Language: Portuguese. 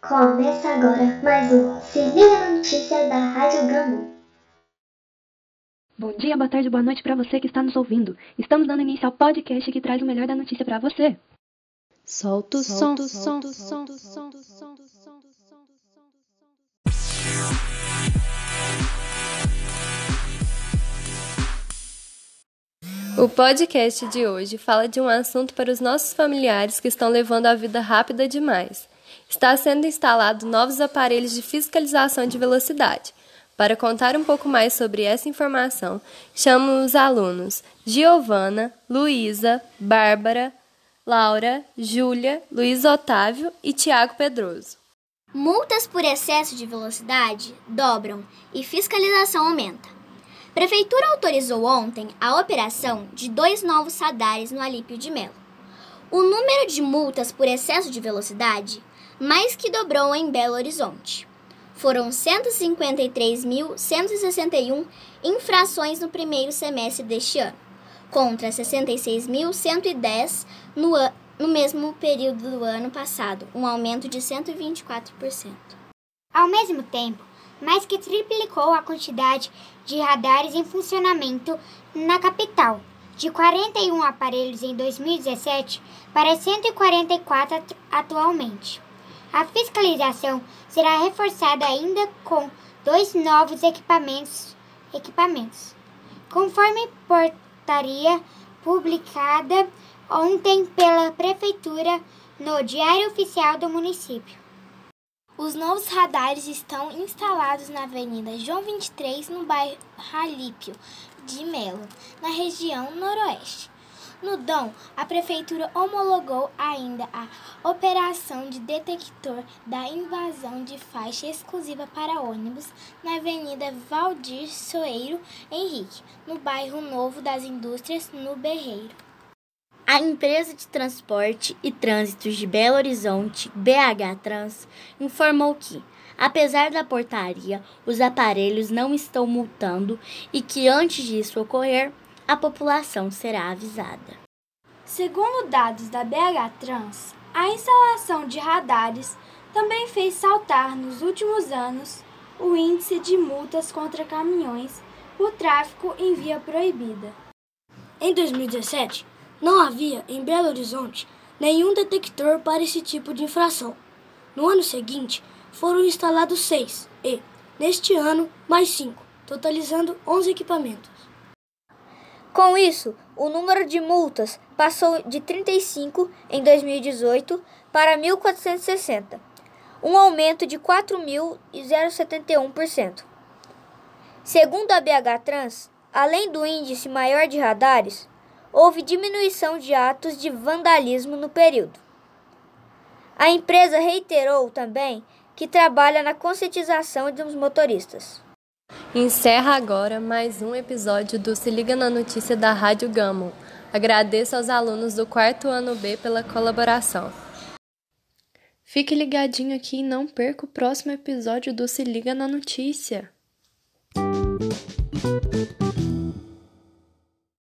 Começa agora mais um Se Liga na Notícia da Rádio Gamo. Bom dia, boa tarde, boa noite para você que está nos ouvindo. Estamos dando início ao podcast que traz o melhor da notícia para você. Solta o som, som, som, som, som, som, som. O podcast de hoje fala de um assunto para os nossos familiares que estão levando a vida rápida demais. Está sendo instalado novos aparelhos de fiscalização de velocidade. Para contar um pouco mais sobre essa informação, chamo os alunos Giovana, Luísa, Bárbara, Laura, Júlia, Luiz Otávio e Tiago Pedroso. Multas por excesso de velocidade dobram e fiscalização aumenta. Prefeitura autorizou ontem a operação de dois novos radares no Alípio de Melo. O número de multas por excesso de velocidade mais que dobrou em Belo Horizonte. Foram 153.161 infrações no primeiro semestre deste ano, contra 66.110 no, no mesmo período do ano passado, um aumento de 124%. Ao mesmo tempo, mais que triplicou a quantidade de radares em funcionamento na capital, de 41 aparelhos em 2017 para 144 atualmente. A fiscalização será reforçada ainda com dois novos equipamentos, equipamentos. Conforme portaria publicada ontem pela Prefeitura no Diário Oficial do Município. Os novos radares estão instalados na Avenida João 23, no bairro Ralípio de Melo, na região noroeste. No Dom, a Prefeitura homologou ainda a operação de detector da invasão de faixa exclusiva para ônibus na Avenida Valdir Soeiro Henrique, no bairro Novo das Indústrias, no Berreiro. A empresa de transporte e trânsitos de Belo Horizonte, BH Trans, informou que, apesar da portaria, os aparelhos não estão multando e que antes disso ocorrer, a população será avisada. Segundo dados da BH Trans, a instalação de radares também fez saltar nos últimos anos o índice de multas contra caminhões por tráfego em via proibida. Em 2017, não havia, em Belo Horizonte, nenhum detector para esse tipo de infração. No ano seguinte, foram instalados seis e, neste ano, mais cinco, totalizando 11 equipamentos. Com isso, o número de multas passou de 35 em 2018 para 1.460, um aumento de 4.071%. Segundo a BH Trans, além do índice maior de radares, houve diminuição de atos de vandalismo no período. A empresa reiterou também que trabalha na conscientização dos motoristas. Encerra agora mais um episódio do Se Liga na Notícia da Rádio Gamo. Agradeço aos alunos do quarto ano B pela colaboração. Fique ligadinho aqui e não perca o próximo episódio do Se Liga na Notícia.